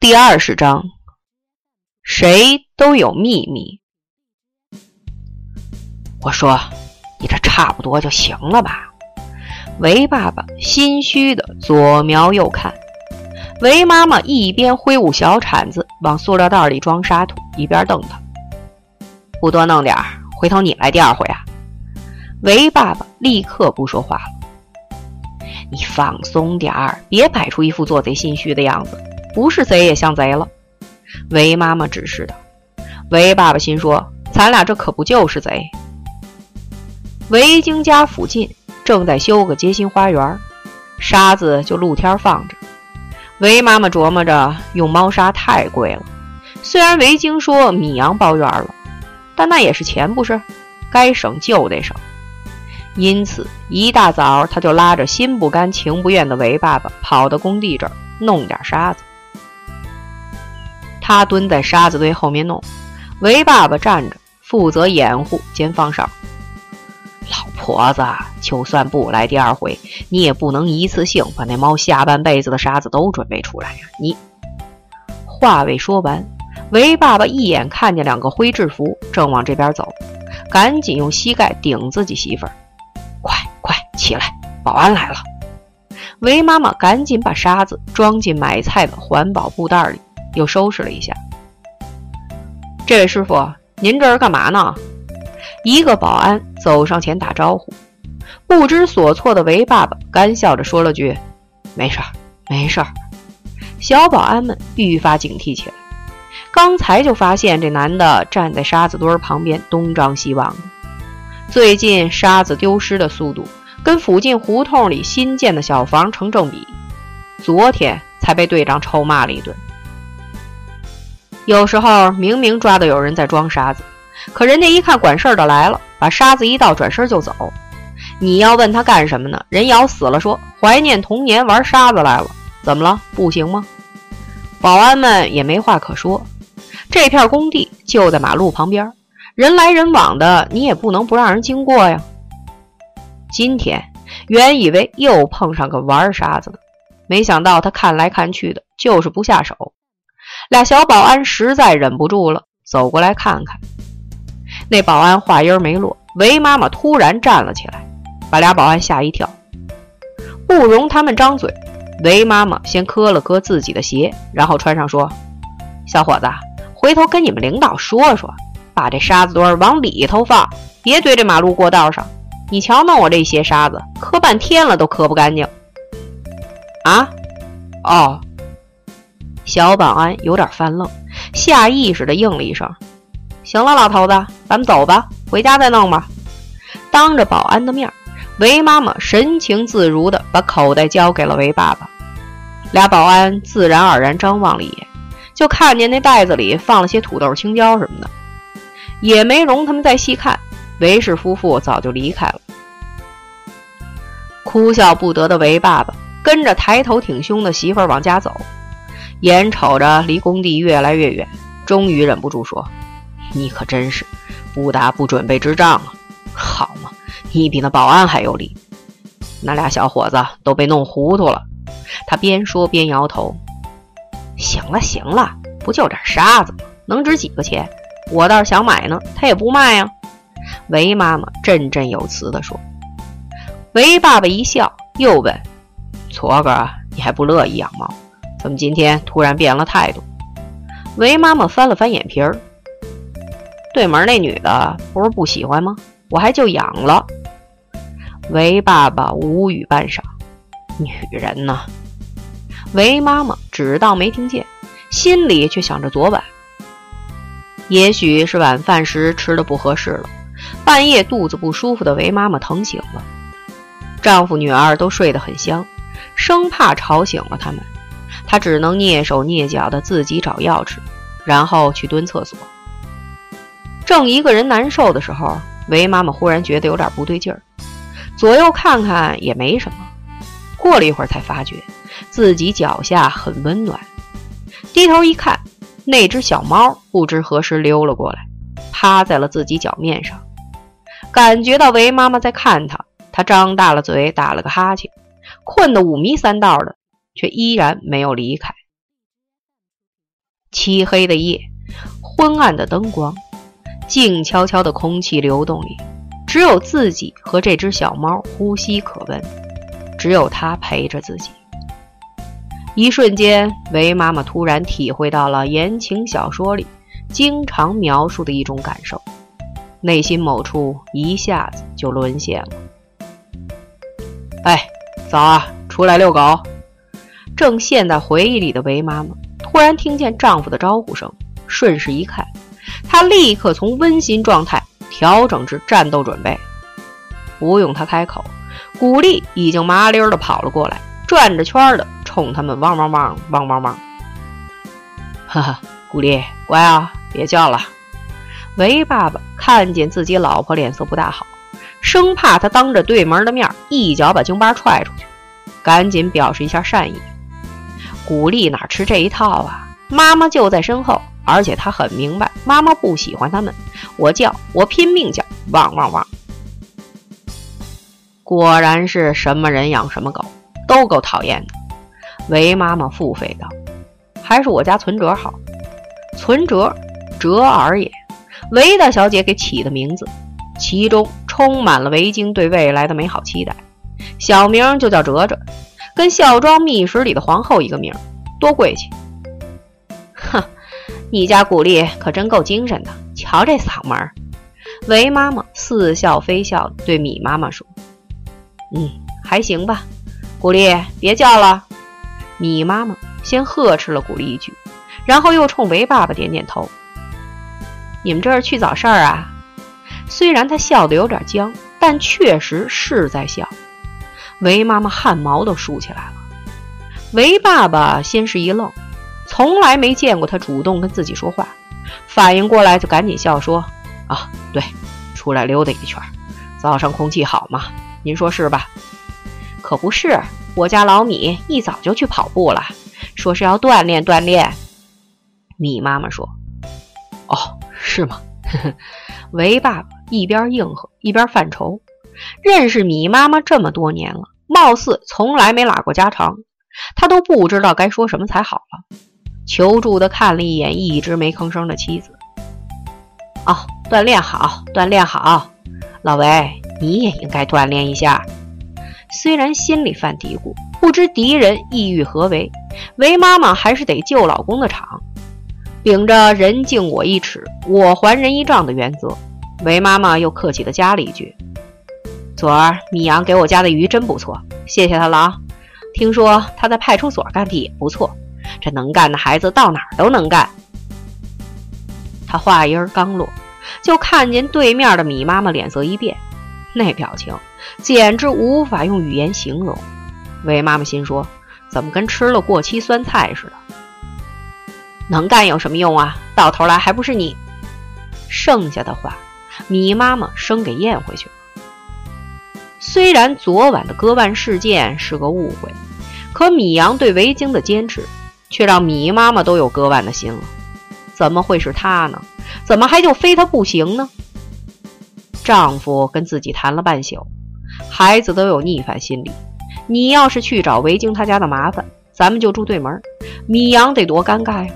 第二十章，谁都有秘密。我说：“你这差不多就行了吧？”韦爸爸心虚的左瞄右看，韦妈妈一边挥舞小铲子往塑料袋里装沙土，一边瞪他：“不多弄点儿，回头你来第二回啊！”韦爸爸立刻不说话了：“你放松点儿，别摆出一副做贼心虚的样子，不是贼也像贼了。”韦妈妈指示道。韦爸爸心说：“咱俩这可不就是贼？”韦京家附近。正在修个街心花园，沙子就露天放着。韦妈妈琢磨着，用猫砂太贵了。虽然韦京说米阳包圆了，但那也是钱，不是？该省就得省。因此，一大早他就拉着心不甘情不愿的韦爸爸，跑到工地这儿弄点沙子。他蹲在沙子堆后面弄，韦爸爸站着负责掩护兼放哨。老婆子，就算不来第二回，你也不能一次性把那猫下半辈子的沙子都准备出来呀！你话未说完，韦爸爸一眼看见两个灰制服正往这边走，赶紧用膝盖顶自己媳妇儿：“快快起来，保安来了！”韦妈妈赶紧把沙子装进买菜的环保布袋里，又收拾了一下。这位师傅，您这是干嘛呢？一个保安走上前打招呼，不知所措的韦爸爸干笑着说了句：“没事儿，没事儿。”小保安们愈发警惕起来。刚才就发现这男的站在沙子堆旁边东张西望。最近沙子丢失的速度跟附近胡同里新建的小房成正比。昨天才被队长臭骂了一顿。有时候明明抓到有人在装沙子。可人家一看管事儿的来了，把沙子一倒，转身就走。你要问他干什么呢？人咬死了说怀念童年，玩沙子来了。怎么了？不行吗？保安们也没话可说。这片工地就在马路旁边，人来人往的，你也不能不让人经过呀。今天原以为又碰上个玩沙子的，没想到他看来看去的，就是不下手。俩小保安实在忍不住了，走过来看看。那保安话音儿没落，韦妈妈突然站了起来，把俩保安吓一跳。不容他们张嘴，韦妈妈先磕了磕自己的鞋，然后穿上说：“小伙子，回头跟你们领导说说，把这沙子堆往里头放，别堆这马路过道上。你瞧，弄我这些沙子，磕半天了都磕不干净。”啊？哦。小保安有点犯愣，下意识地应了一声。行了，老头子，咱们走吧，回家再弄吧。当着保安的面，韦妈妈神情自如地把口袋交给了韦爸爸。俩保安自然而然张望了一眼，就看见那袋子里放了些土豆、青椒什么的，也没容他们再细看。韦氏夫妇早就离开了。哭笑不得的韦爸爸跟着抬头挺胸的媳妇儿往家走，眼瞅着离工地越来越远，终于忍不住说。你可真是不打不准备之仗啊！好嘛，你比那保安还有理。那俩小伙子都被弄糊涂了。他边说边摇头。行了行了，不就点沙子吗？能值几个钱？我倒是想买呢，他也不卖呀。韦妈妈振振有词地说。韦爸爸一笑，又问：“矬哥，你还不乐意养猫？怎么今天突然变了态度？”韦妈妈翻了翻眼皮儿。对门那女的不是不喜欢吗？我还就养了。韦爸爸无语半晌，女人呢？韦妈妈只当没听见，心里却想着昨晚。也许是晚饭时吃的不合适了，半夜肚子不舒服的韦妈妈疼醒了。丈夫女儿都睡得很香，生怕吵醒了他们，他只能蹑手蹑脚的自己找药吃，然后去蹲厕所。正一个人难受的时候，韦妈妈忽然觉得有点不对劲儿，左右看看也没什么。过了一会儿，才发觉自己脚下很温暖。低头一看，那只小猫不知何时溜了过来，趴在了自己脚面上。感觉到韦妈妈在看他，他张大了嘴，打了个哈欠，困得五迷三道的，却依然没有离开。漆黑的夜，昏暗的灯光，静悄悄的空气流动里，只有自己和这只小猫呼吸可闻，只有它陪着自己。一瞬间，韦妈妈突然体会到了言情小说里经常描述的一种感受，内心某处一下子就沦陷了。哎，早啊，出来遛狗！正陷在回忆里的韦妈妈，突然听见丈夫的招呼声，顺势一看，她立刻从温馨状态调整至战斗准备。不用她开口，古丽已经麻溜的跑了过来，转着圈的。冲他们汪汪汪汪汪汪！哈哈，古丽，乖啊，别叫了。韦爸爸看见自己老婆脸色不大好，生怕她当着对门的面一脚把京巴踹出去，赶紧表示一下善意。古丽哪吃这一套啊？妈妈就在身后，而且她很明白妈妈不喜欢他们。我叫，我拼命叫，汪汪汪！果然是什么人养什么狗，都够讨厌的。韦妈妈腹诽道：“还是我家存折好，存折，折耳也。韦大小姐给起的名字，其中充满了韦京对未来的美好期待。小名就叫哲哲，跟孝庄秘史里的皇后一个名，多贵气。哼，你家古丽可真够精神的，瞧这嗓门儿。”韦妈妈似笑非笑对米妈妈说：“嗯，还行吧，古丽，别叫了。”米妈妈先呵斥了古丽一句，然后又冲韦爸爸点点头：“你们这是去早市啊？”虽然他笑得有点僵，但确实是在笑。韦妈妈汗毛都竖起来了。韦爸爸先是一愣，从来没见过他主动跟自己说话，反应过来就赶紧笑说：“啊，对，出来溜达一圈，早上空气好嘛，您说是吧？可不是。”我家老米一早就去跑步了，说是要锻炼锻炼。米妈妈说：“哦，是吗？” 韦爸爸一边应和一边犯愁，认识米妈妈这么多年了，貌似从来没拉过家常，他都不知道该说什么才好了。求助的看了一眼一直没吭声的妻子：“哦，锻炼好，锻炼好，老韦你也应该锻炼一下。”虽然心里犯嘀咕，不知敌人意欲何为，韦妈妈还是得救老公的场。秉着“人敬我一尺，我还人一丈”的原则，韦妈妈又客气地加了一句：“昨儿米阳给我家的鱼真不错，谢谢他了啊。听说他在派出所干的也不错，这能干的孩子到哪儿都能干。”他话音刚落，就看见对面的米妈妈脸色一变，那表情。简直无法用语言形容。韦妈妈心说：“怎么跟吃了过期酸菜似的？能干有什么用啊？到头来还不是你。”剩下的话，米妈妈生给咽回去。虽然昨晚的割腕事件是个误会，可米阳对维京的坚持，却让米妈妈都有割腕的心了。怎么会是他呢？怎么还就非他不行呢？丈夫跟自己谈了半宿。孩子都有逆反心理，你要是去找维京他家的麻烦，咱们就住对门。米阳得多尴尬呀！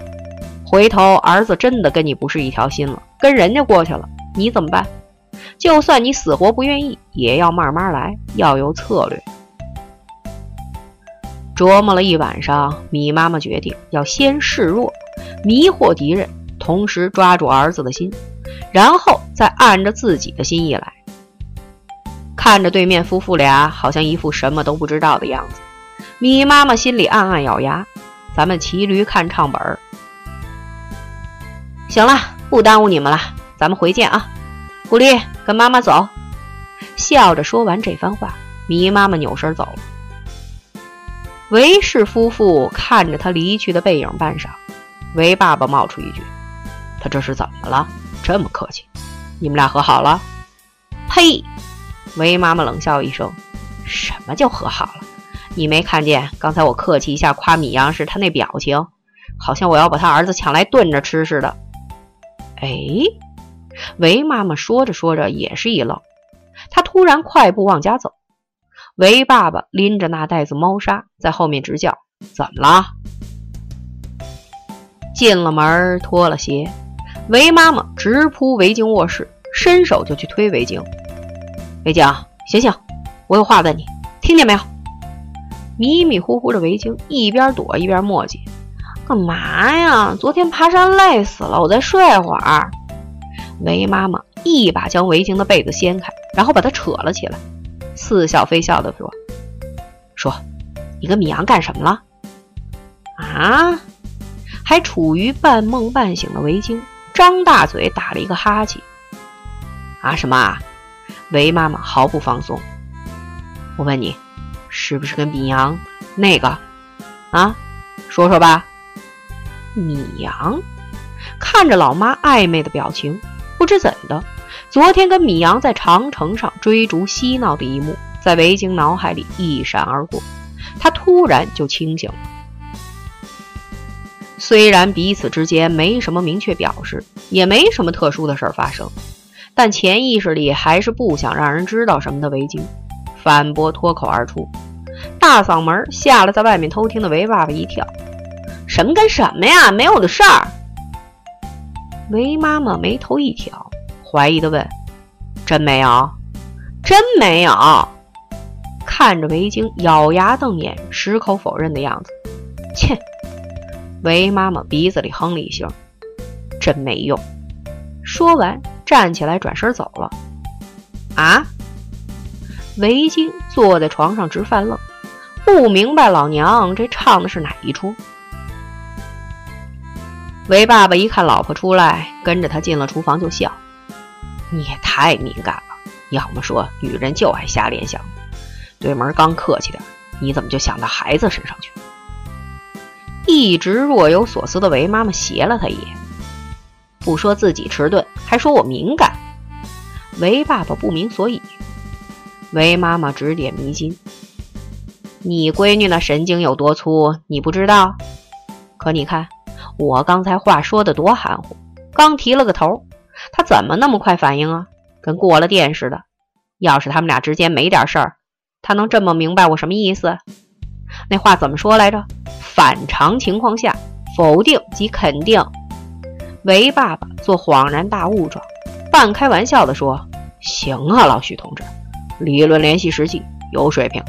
回头儿子真的跟你不是一条心了，跟人家过去了，你怎么办？就算你死活不愿意，也要慢慢来，要有策略。琢磨了一晚上，米妈妈决定要先示弱，迷惑敌人，同时抓住儿子的心，然后再按着自己的心意来。看着对面夫妇俩，好像一副什么都不知道的样子，米妈妈心里暗暗咬牙：“咱们骑驴看唱本儿。”行了，不耽误你们了，咱们回见啊！狐狸，跟妈妈走。笑着说完这番话，米妈妈扭身走了。韦氏夫妇看着他离去的背影半晌，韦爸爸冒出一句：“他这是怎么了？这么客气？你们俩和好了？”呸！韦妈妈冷笑一声：“什么叫和好了？你没看见刚才我客气一下夸米阳时他那表情，好像我要把他儿子抢来炖着吃似的。”哎，韦妈妈说着说着也是一愣，她突然快步往家走。韦爸爸拎着那袋子猫砂在后面直叫：“怎么了？”进了门，脱了鞋，韦妈妈直扑韦京卧室，伸手就去推韦京。韦京，醒醒，我有话问你，听见没有？迷迷糊糊的韦京一边躲一边磨叽：“干嘛呀？昨天爬山累死了，我再睡会儿。”韦妈妈一把将韦京的被子掀开，然后把他扯了起来，似笑非笑地说：“说，你跟米阳干什么了？”啊！还处于半梦半醒的韦京张大嘴打了一个哈欠。啊什么啊？韦妈妈毫不放松。我问你，是不是跟米阳那个？啊，说说吧。米阳看着老妈暧昧的表情，不知怎的，昨天跟米阳在长城上追逐嬉闹的一幕，在韦京脑海里一闪而过，他突然就清醒了。虽然彼此之间没什么明确表示，也没什么特殊的事儿发生，但潜意识里还是不想让人知道什么的。韦京反驳脱口而出，大嗓门吓了在外面偷听的韦爸爸一跳：“什么跟什么呀？没有的事儿。”韦妈妈眉头一挑，怀疑的问：“真没有？真没有？”看着韦京咬牙瞪眼、矢口否认的样子，切。韦妈妈鼻子里哼了一声，真没用。说完，站起来转身走了。啊！韦京坐在床上直犯愣，不明白老娘这唱的是哪一出。韦爸爸一看老婆出来，跟着他进了厨房就笑：“你也太敏感了，要么说女人就爱瞎联想。对门刚客气点，你怎么就想到孩子身上去？”一直若有所思的韦妈妈斜了他一眼，不说自己迟钝，还说我敏感。韦爸爸不明所以。韦妈妈指点迷津：“你闺女那神经有多粗，你不知道？可你看，我刚才话说的多含糊，刚提了个头，他怎么那么快反应啊？跟过了电似的。要是他们俩之间没点事儿，他能这么明白我什么意思？那话怎么说来着？”反常情况下，否定即肯定。韦爸爸做恍然大悟状，半开玩笑地说：“行啊，老许同志，理论联系实际，有水平。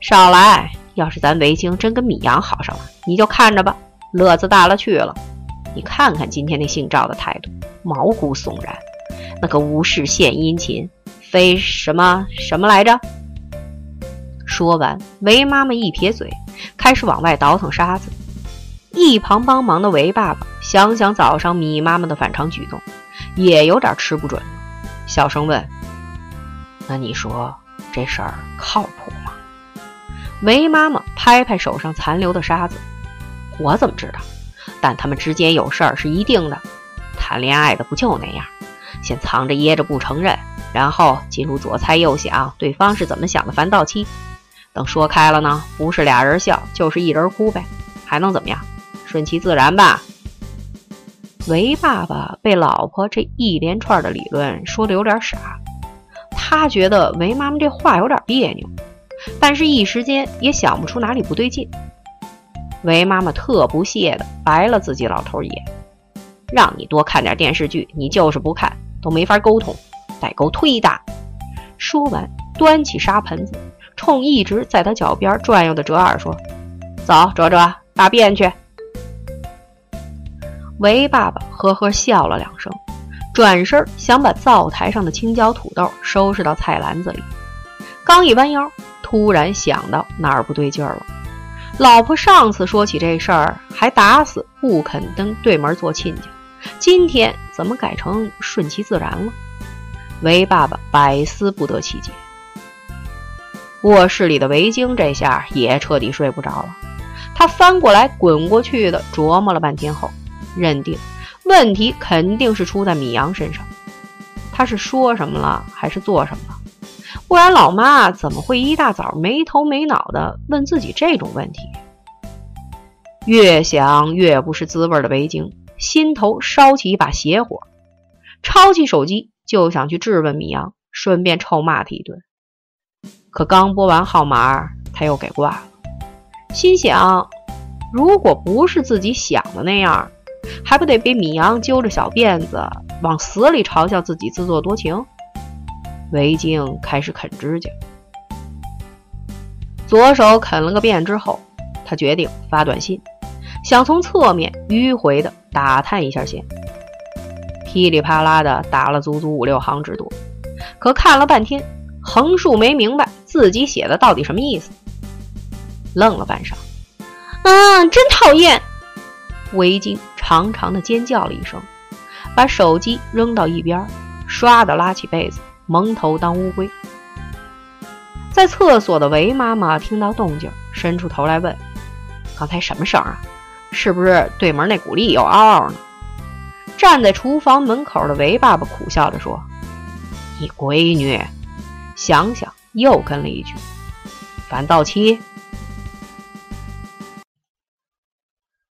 少来！要是咱韦京真跟米阳好上了，你就看着吧，乐子大了去了。你看看今天那姓赵的态度，毛骨悚然，那个无事献殷勤，非什么什么来着？”说完，韦妈妈一撇嘴。开始往外倒腾沙子，一旁帮忙的韦爸爸想想早上米妈妈的反常举动，也有点吃不准，小声问：“那你说这事儿靠谱吗？”韦妈妈拍拍手上残留的沙子：“我怎么知道？但他们之间有事儿是一定的。谈恋爱的不就那样，先藏着掖着不承认，然后进入左猜右想对方是怎么想的烦躁期。”等说开了呢，不是俩人笑，就是一人哭呗，还能怎么样？顺其自然吧。韦爸爸被老婆这一连串的理论说的有点傻，他觉得韦妈妈这话有点别扭，但是一时间也想不出哪里不对劲。韦妈妈特不屑的白了自己老头一眼，让你多看点电视剧，你就是不看，都没法沟通，代沟忒大。说完，端起沙盆子。冲一直在他脚边转悠的哲二说：“走，哲哲，大便去。”韦爸爸呵呵笑了两声，转身想把灶台上的青椒土豆收拾到菜篮子里，刚一弯腰，突然想到哪儿不对劲儿了。老婆上次说起这事儿，还打死不肯跟对门做亲家，今天怎么改成顺其自然了？韦爸爸百思不得其解。卧室里的维京这下也彻底睡不着了。他翻过来滚过去的琢磨了半天后，认定问题肯定是出在米阳身上。他是说什么了，还是做什么了？不然老妈怎么会一大早没头没脑的问自己这种问题？越想越不是滋味的维京，心头烧起一把邪火，抄起手机就想去质问米阳，顺便臭骂他一顿。可刚拨完号码，他又给挂了。心想：如果不是自己想的那样，还不得被米阳揪着小辫子往死里嘲笑自己自作多情？围巾开始啃指甲，左手啃了个遍之后，他决定发短信，想从侧面迂回的打探一下先。噼里啪啦的打了足足五六行之多，可看了半天，横竖没明白自己写的到底什么意思。愣了半晌，啊，真讨厌！围巾长长的尖叫了一声，把手机扔到一边，唰的拉起被子，蒙头当乌龟。在厕所的韦妈妈听到动静，伸出头来问：“刚才什么声啊？是不是对门那古丽又嗷嗷呢？”站在厨房门口的韦爸爸苦笑着说：“你闺女。”想想又跟了一句：“反到期。”